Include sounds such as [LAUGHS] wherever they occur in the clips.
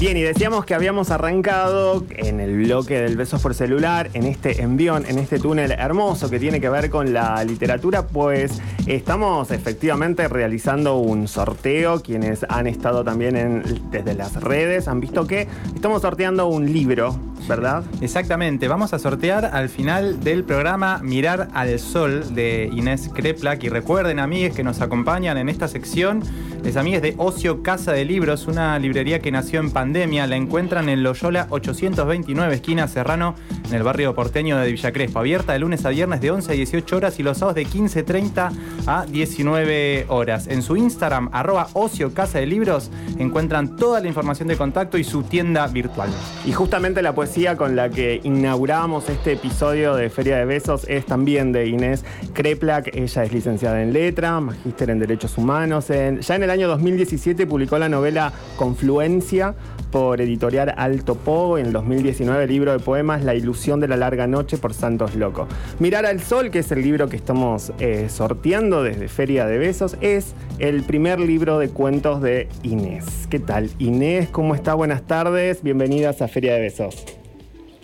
Bien, y decíamos que habíamos arrancado en el bloque del Besos por Celular, en este envión, en este túnel hermoso que tiene que ver con la literatura, pues estamos efectivamente realizando un sorteo. Quienes han estado también desde las redes han visto que estamos sorteando un libro, ¿verdad? Exactamente, vamos a sortear al final del programa Mirar al Sol de Inés Kreplak. Y recuerden, amigues que nos acompañan en esta sección, les amigues de Ocio Casa de Libros, una librería que nació en pandemia. La encuentran en Loyola 829, esquina Serrano, en el barrio porteño de Villa Crespo. Abierta de lunes a viernes de 11 a 18 horas y los sábados de 15.30 a 19 horas. En su Instagram, arroba Ocio Casa de Libros, encuentran toda la información de contacto y su tienda virtual. Y justamente la poesía con la que inauguramos este episodio de Feria de Besos es también de Inés Kreplak. Ella es licenciada en letra, magíster en derechos humanos. En, ya en el año 2017 publicó la novela Confluencia por editorial Alto Po. En el 2019 el libro de poemas La ilusión de la larga noche por Santos Loco. Mirar al sol, que es el libro que estamos eh, sorteando desde Feria de Besos, es el primer libro de cuentos de Inés. ¿Qué tal? Inés, ¿cómo está? Buenas tardes. Bienvenidas a Feria de Besos.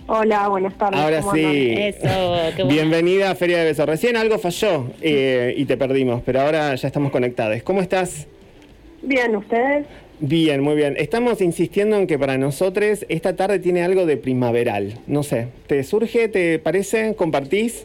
Hola, buenas tardes. Ahora ¿cómo sí. andan? Eso, qué bueno. Bienvenida a Feria de Besos. Recién algo falló eh, y te perdimos, pero ahora ya estamos conectadas. ¿Cómo estás? Bien, ¿ustedes? Bien, muy bien. Estamos insistiendo en que para nosotros esta tarde tiene algo de primaveral. No sé, ¿te surge? ¿Te parece? ¿Compartís?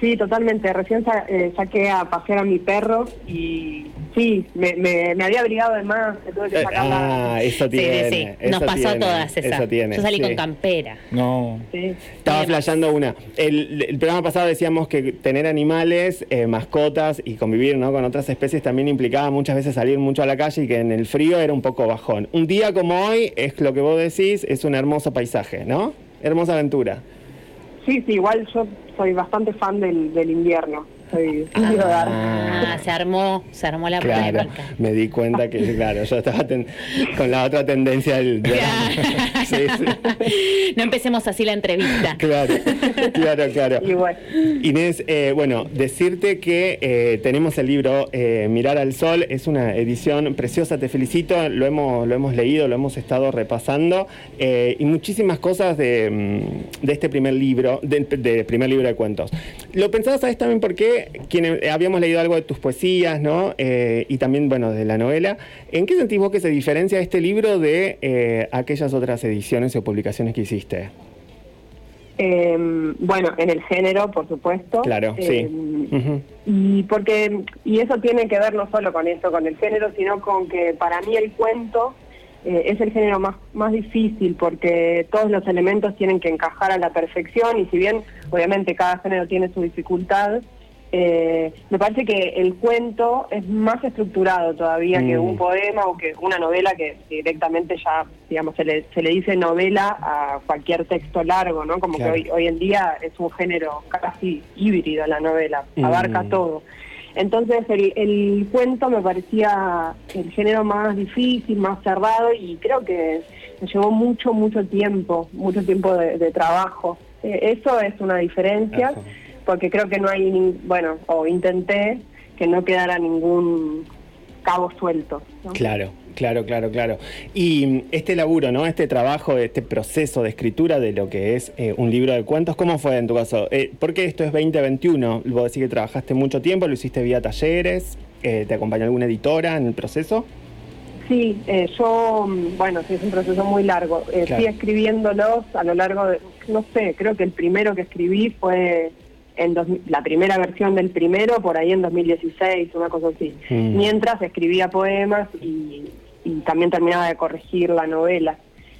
Sí, totalmente. Recién sa- eh, saqué a pasear a mi perro y sí, me, me, me había abrigado de más, tuve que Eh, sacar la... ah, eso Sí, tiene. sí, sí. Nos eso pasó tiene, a todas esa. Eso tiene. Yo salí sí. con campera. No. Sí. Estaba flasheando una. El, el programa pasado decíamos que tener animales, eh, mascotas y convivir ¿no? con otras especies también implicaba muchas veces salir mucho a la calle y que en el frío era un poco bajón. Un día como hoy, es lo que vos decís, es un hermoso paisaje, ¿no? Hermosa aventura. Sí, sí, igual yo soy bastante fan del, del invierno. Soy arte. Ah, se armó, se armó la Claro, polémica. me di cuenta que, claro, yo estaba ten- con la otra tendencia del. Sí, sí. No empecemos así la entrevista. Claro, claro, claro. Y bueno, Inés, eh, bueno, decirte que eh, tenemos el libro eh, Mirar al Sol, es una edición preciosa, te felicito, lo hemos, lo hemos leído, lo hemos estado repasando eh, y muchísimas cosas de, mm, de este primer libro, de, de primer libro de cuentos. Lo pensaba, ¿sabes también por qué? Quienes, eh, habíamos leído algo de tus poesías, ¿no? Eh, y también, bueno, de la novela. ¿En qué sentís vos que se diferencia este libro de eh, aquellas otras ediciones o publicaciones que hiciste? eh, bueno, en el género, por supuesto. Claro, sí. Ujú. Y porque y eso tiene que ver no solo con esto, con el género, sino con que para mí el cuento eh, es el género más, más difícil porque todos los elementos tienen que encajar a la perfección y si bien obviamente cada género tiene su dificultad, eh, me parece que el cuento es más estructurado todavía que Mm. un poema o que una novela que directamente ya, digamos, se le, se le dice novela a cualquier texto largo, ¿no? Como Claro. que hoy, hoy en día es un género casi híbrido la novela, abarca Mm. todo. Entonces el, el cuento me parecía el género más difícil, más cerrado y creo que me llevó mucho, mucho tiempo, mucho tiempo de, de trabajo. Eh, eso es una diferencia. Porque creo que no hay, bueno, o intenté que no quedara ningún cabo suelto. ¿no? Claro, claro, claro, claro. Y mm, este laburo, ¿no? Este trabajo, este proceso de escritura de lo que es eh, un libro de cuentos, ¿cómo fue en tu caso? Eh, porque esto es 2021, vos decís que trabajaste mucho tiempo, lo hiciste vía talleres, eh, ¿te acompañó alguna editora en el proceso? Sí, eh, yo, mm, bueno, sí, es un proceso muy largo. Eh, Claro. Fui escribiéndolos a lo largo de, no sé, creo que el primero que escribí fue en dos- la primera versión del primero, por ahí en 2016, una cosa así. Mm. Mientras escribía poemas y, y también terminaba de corregir la novela.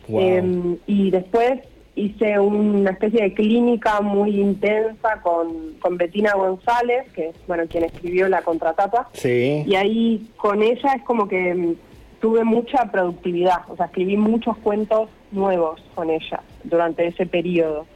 Wow. Eh, y después hice una especie de clínica muy intensa con, con Betina González, que es bueno, quien escribió la contratapa. Sí. Y ahí con ella es como que mm, tuve mucha productividad, o sea, escribí muchos cuentos nuevos con ella durante ese periodo.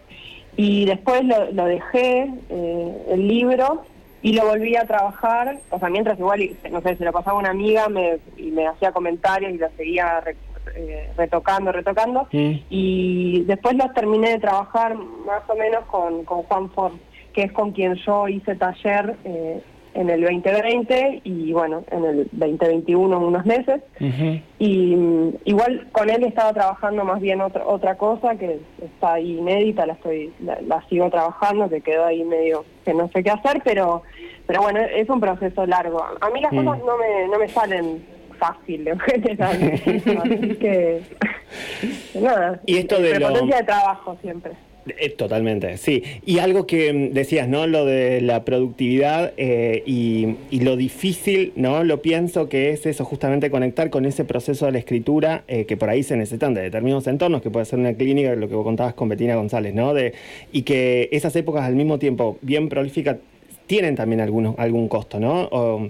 Y después lo, lo dejé, eh, el libro, y lo volví a trabajar, o sea, mientras igual, no sé, se lo pasaba una amiga me, y me hacía comentarios y lo seguía re- eh, retocando, retocando, y después los terminé de trabajar más o menos con, con Juan Ford, que es con quien yo hice taller eh, en el 2020 y bueno, en el 2021 unos meses. Y mm, igual con él estaba trabajando más bien otra otra cosa que está ahí inédita, la estoy la, la sigo trabajando, que quedó ahí medio que no sé qué hacer, pero pero bueno, es un proceso largo. A mí las cosas no me no me salen fácil en general, [LAUGHS] así que [LAUGHS] nada. Y esto de lo- prepotencia de trabajo siempre. Eh, Totalmente, sí. Y algo que mm, decías, ¿no? Lo de la productividad eh, y, lo difícil, ¿no? Lo pienso que es eso, justamente conectar con ese proceso de la escritura eh, que por ahí se necesitan de determinados entornos, que puede ser una clínica, lo que vos contabas con Betina González, ¿no? De, y que esas épocas al mismo tiempo bien prolíficas tienen también algunos, algún costo, ¿no? O,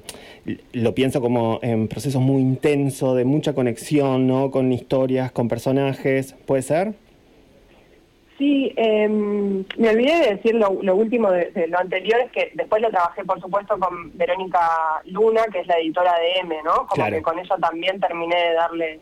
lo pienso como en procesos muy intensos, de mucha conexión, ¿no? Con historias, con personajes, ¿puede ser? Sí, eh, me olvidé de decir lo, lo último de, de lo anterior, es que después lo trabajé, por supuesto, con Verónica Luna, que es la editora de M, ¿no? Como Claro. que con ella también terminé de darle eh,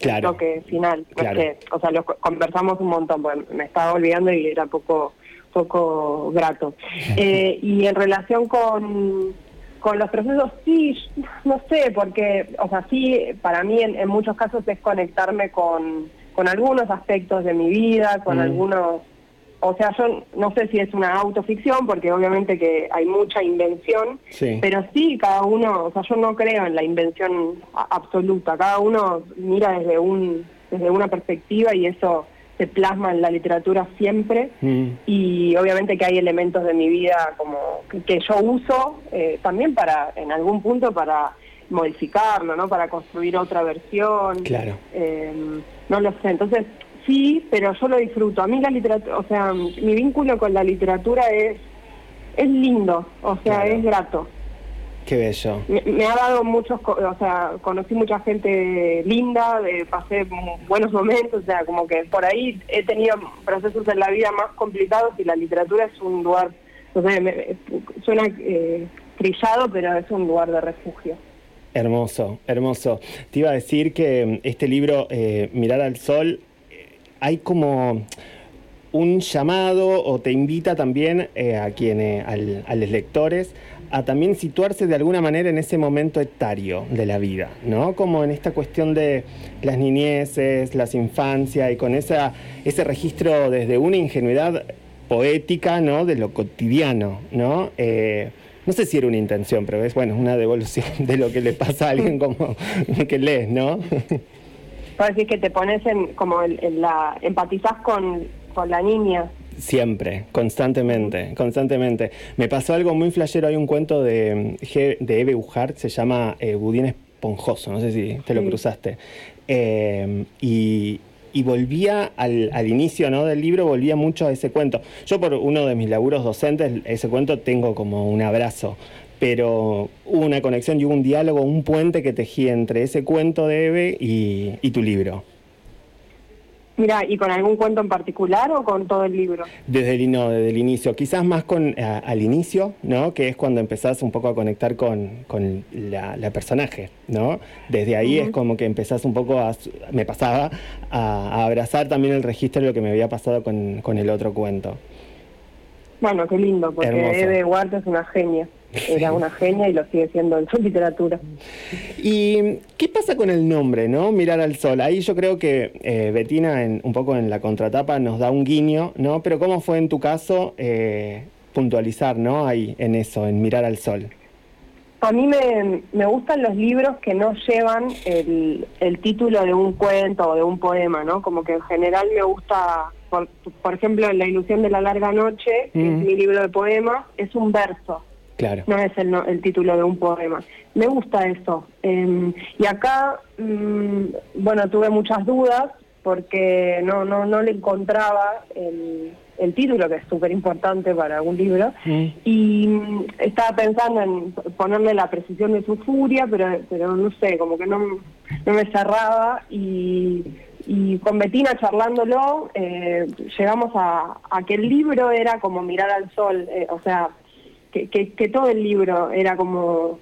Claro. el toque final. Claro. Porque, o sea, lo co- conversamos un montón, porque me estaba olvidando y era poco poco grato. [LAUGHS] Eh, y en relación con, con los procesos, sí, no sé, porque, o sea, sí, para mí en, en muchos casos es conectarme con, con algunos aspectos de mi vida, con Mm. algunos, o sea, yo no sé si es una autoficción, porque obviamente que hay mucha invención, Sí. pero sí, cada uno, o sea, yo no creo en la invención absoluta, cada uno mira desde un desde una perspectiva y eso se plasma en la literatura siempre Mm. y obviamente que hay elementos de mi vida como que, que yo uso eh, también para en algún punto para modificarlo, ¿no? Para construir otra versión. Claro. Eh, no lo sé, entonces sí, pero yo lo disfruto. A mí la literatura, o sea, mi vínculo con la literatura es es lindo, o sea, Claro. es grato. Qué bello. Me, me ha dado muchos, o sea, conocí mucha gente linda, eh, pasé buenos momentos, o sea, como que por ahí he tenido procesos en la vida más complicados y la literatura es un lugar, no sé, me- suena eh, trillado, pero es un lugar de refugio. Hermoso, hermoso. Te iba a decir que mm, este libro, eh, Mirar al Sol, eh, hay como un llamado o te invita también eh, a quienes, al- a los lectores, a también situarse de alguna manera en ese momento etario de la vida, ¿no? Como en esta cuestión de las niñeces, las infancias y con esa, ese registro desde una ingenuidad poética, ¿no? De lo cotidiano, ¿no? No sé si era una intención, pero es bueno, una devolución [LAUGHS] de lo que le pasa a alguien como [LAUGHS] que lees, ¿no? [LAUGHS] Para decir que te pones en, como en, en la, empatizás con, con la niña. Siempre, constantemente, constantemente. Me pasó algo muy flashero, hay un cuento de, de Eve Ujar, se llama eh, Budín Esponjoso, no sé si te lo Sí. cruzaste. Eh, y, y volvía al, al inicio ¿no? del libro, volvía mucho a ese cuento. Yo por uno de mis laburos docentes, ese cuento tengo como un abrazo, pero hubo una conexión y hubo un diálogo, un puente que tejí entre ese cuento de Eve y, y tu libro. Mira, ¿y con algún cuento en particular o con todo el libro? Desde el, no, desde el inicio, quizás más con a- al inicio, ¿no? Que es cuando empezás un poco a conectar con, con la, la personaje, ¿no? Desde ahí es como que empezás un poco a, me pasaba, a, a abrazar también el registro de lo que me había pasado con, con el otro cuento. Bueno, qué lindo, porque Hermoso. Eve Huerta es una genia. Era una genia y lo sigue siendo en su literatura. ¿Y qué pasa con el nombre, no? Mirar al sol. Ahí yo creo que eh, Betina, en, un poco en la contratapa, nos da un guiño, ¿no? Pero ¿cómo fue en tu caso eh, puntualizar, ¿no? Ahí, en eso, en mirar al sol. A mí me, me gustan los libros que no llevan el, el título de un cuento o de un poema, ¿no? Como que en general me gusta, por, por ejemplo, La ilusión de la larga noche, que Mm. es mi libro de poemas, es un verso, Claro. no es el, no- el título de un poema. Me gusta eso. Eh, y acá, mm, bueno, tuve muchas dudas porque no, no, no le encontraba el, el título, que es súper importante para un libro. Y mm, estaba pensando en ponerle la precisión de su furia, pero, pero no sé, como que no, no me cerraba. Y, y con Betina charlándolo, eh, llegamos a, a que el libro era como mirar al sol, eh, o sea, que, que, que todo el libro era como,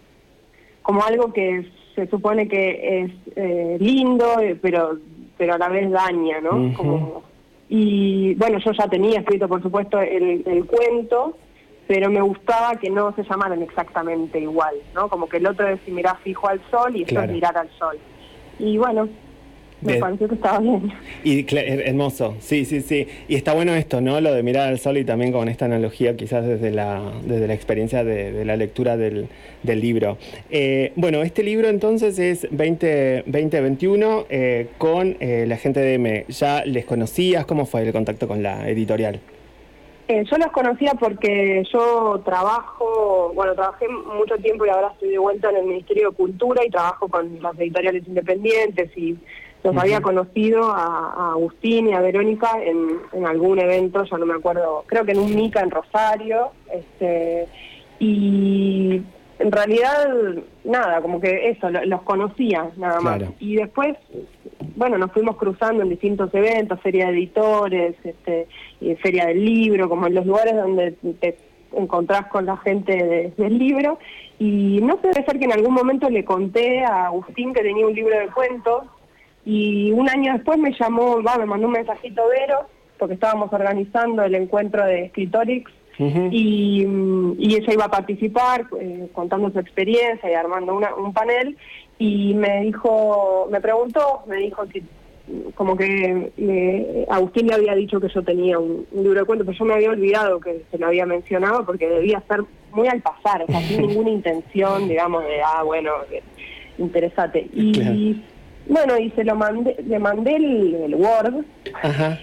como algo que se supone que es eh, lindo, eh, pero pero a la vez daña, ¿no? Como- y bueno, yo ya tenía escrito, por supuesto, el, el cuento, pero me gustaba que no se llamaran exactamente igual, ¿no? Como que el otro es si mirás fijo al sol y esto Claro. es mirar al sol. Y bueno, me pareció que estaba bien. Y her- hermoso, sí, sí, sí. Y está bueno esto, ¿no? Lo de mirar al sol y también con esta analogía quizás desde la, desde la experiencia de, de la lectura del, del libro. Eh, bueno, este libro entonces es 20, 2021 eh, con eh, la gente de M. ¿Ya les conocías? ¿Cómo fue el contacto con la editorial? Eh, yo los conocía porque yo trabajo, bueno, trabajé mucho tiempo y ahora estoy de vuelta en el Ministerio de Cultura y trabajo con las editoriales independientes y los había conocido a, a Agustín y a Verónica en, en algún evento, ya no me acuerdo, creo que en un MICA en Rosario, este, y en realidad, nada, como que eso, lo- los conocía nada más. Claro. Y después, bueno, nos fuimos cruzando en distintos eventos, feria de editores, este, y feria del libro, como en los lugares donde te encontrás con la gente de- del libro. Y no sé, debe ser que en algún momento le conté a Agustín que tenía un libro de cuentos y un año después me llamó, va, me mandó un mensajito Vero, porque estábamos organizando el encuentro de Escritorix y, y ella iba a participar eh, contando su experiencia y armando una- un panel y me dijo, me preguntó, me dijo que como que eh, Agustín le había dicho que yo tenía un, un libro de cuentos, pero yo me había olvidado que se lo había mencionado porque debía ser muy al pasar, o sea, sin [LAUGHS] ninguna intención, digamos, de, ah, bueno, eh, interesate. Y Claro. bueno, y se lo mandé, le mandé el, el Word Ajá.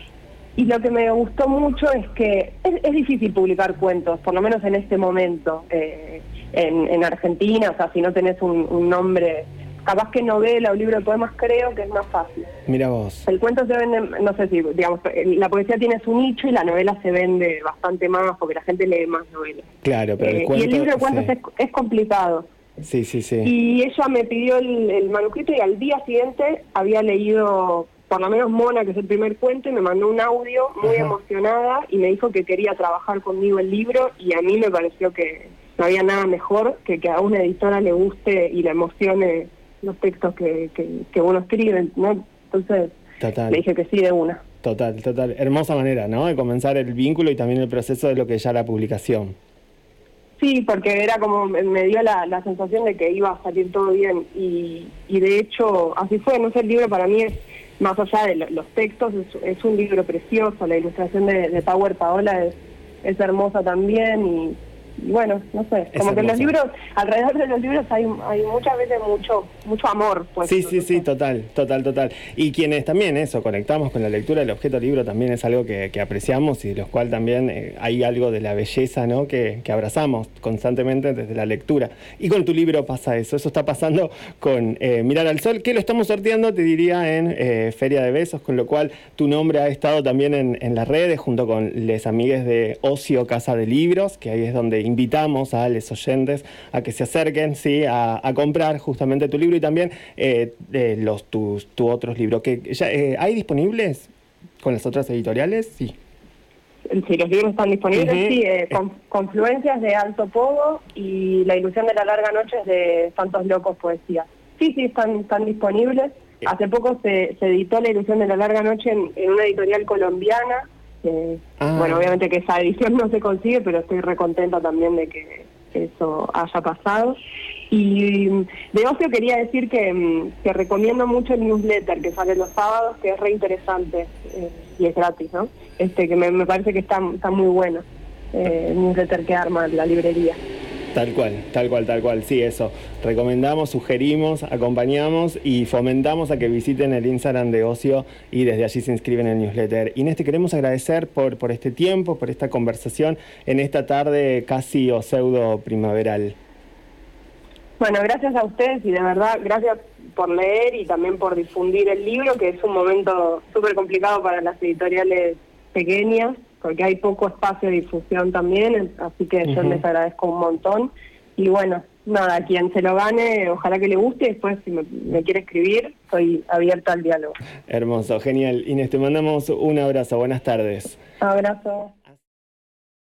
y lo que me gustó mucho es que es, es difícil publicar cuentos, por lo menos en este momento, eh, en, en Argentina, o sea, si no tenés un, un nombre, capaz que novela o libro de poemas, creo que es más fácil. Mira vos. El cuento se vende, no sé si, digamos, la poesía tiene su nicho y la novela se vende bastante más porque la gente lee más novelas. Claro, pero Eh, el y cuento... el libro de cuentos sí. es, es complicado. Sí, sí, sí. Y ella me pidió el, el manuscrito y al día siguiente había leído, por lo menos Mona, que es el primer cuento, y me mandó un audio muy Ajá. emocionada y me dijo que quería trabajar conmigo el libro y a mí me pareció que no había nada mejor que que a una editora le guste y le emocione los textos que, que, que uno escribe, ¿no? Entonces Total. le dije que sí de una. Total, total. Hermosa manera, ¿no? De comenzar el vínculo y también el proceso de lo que ya la publicación. Sí, porque era como, me- dio la, la sensación de que iba a salir todo bien y, y de hecho así fue, no sé, el libro para mí es, más allá de lo- los textos, es, es un libro precioso, la ilustración de, de Power Paola es, es hermosa también y bueno, no sé, Es como que los libros, alrededor de los libros hay, hay muchas veces mucho mucho amor. Pues, Sí, sí, sí, total, total, total. Y quienes también eso, conectamos con la lectura del objeto libro también es algo que, que apreciamos y de los cual también eh, hay algo de la belleza, ¿no? Que, que abrazamos constantemente desde la lectura. Y con tu libro pasa eso, eso está pasando con eh, Mirar al Sol, que lo estamos sorteando, te diría, en eh, Feria de Besos, con lo cual tu nombre ha estado también en, en las redes junto con les amigues de Ocio Casa de Libros, que ahí es donde invitamos a los oyentes a que se acerquen, ¿sí? A, a comprar justamente tu libro y también eh, de los tus tu otros libros. que ya, eh, ¿Hay disponibles con las otras editoriales? Sí. Si los libros están disponibles, Ujú. sí, eh, con- Confluencias de Alto Pogo y La ilusión de la larga noche es de Santos Locos Poesía. Sí, sí, están, están disponibles. Hace poco se, se editó La ilusión de la larga noche en, en una editorial colombiana. Eh, Ah. Bueno, obviamente que esa edición no se consigue, pero estoy recontenta también de que eso haya pasado. Y mm, de ocio quería decir que, mm, que recomiendo mucho el newsletter que sale los sábados, que es re interesante eh, y es gratis, ¿no? Este que me, me parece que está, está muy bueno, eh, el newsletter que arma la librería. Tal cual, tal cual, tal cual. Sí, eso. Recomendamos, sugerimos, acompañamos y fomentamos a que visiten el Instagram de Ocio y desde allí se inscriben en el newsletter. Inés, te queremos agradecer por, por este tiempo, por esta conversación en esta tarde casi o pseudo primaveral. Bueno, gracias a ustedes y de verdad gracias por leer y también por difundir el libro, que es un momento súper complicado para las editoriales pequeñas, porque hay poco espacio de difusión también, así que yo les agradezco un montón. Y bueno, nada, quien se lo gane, ojalá que le guste, y después si me, me quiere escribir, estoy abierta al diálogo. Hermoso, genial. Inés, te mandamos un abrazo. Buenas tardes. Abrazo.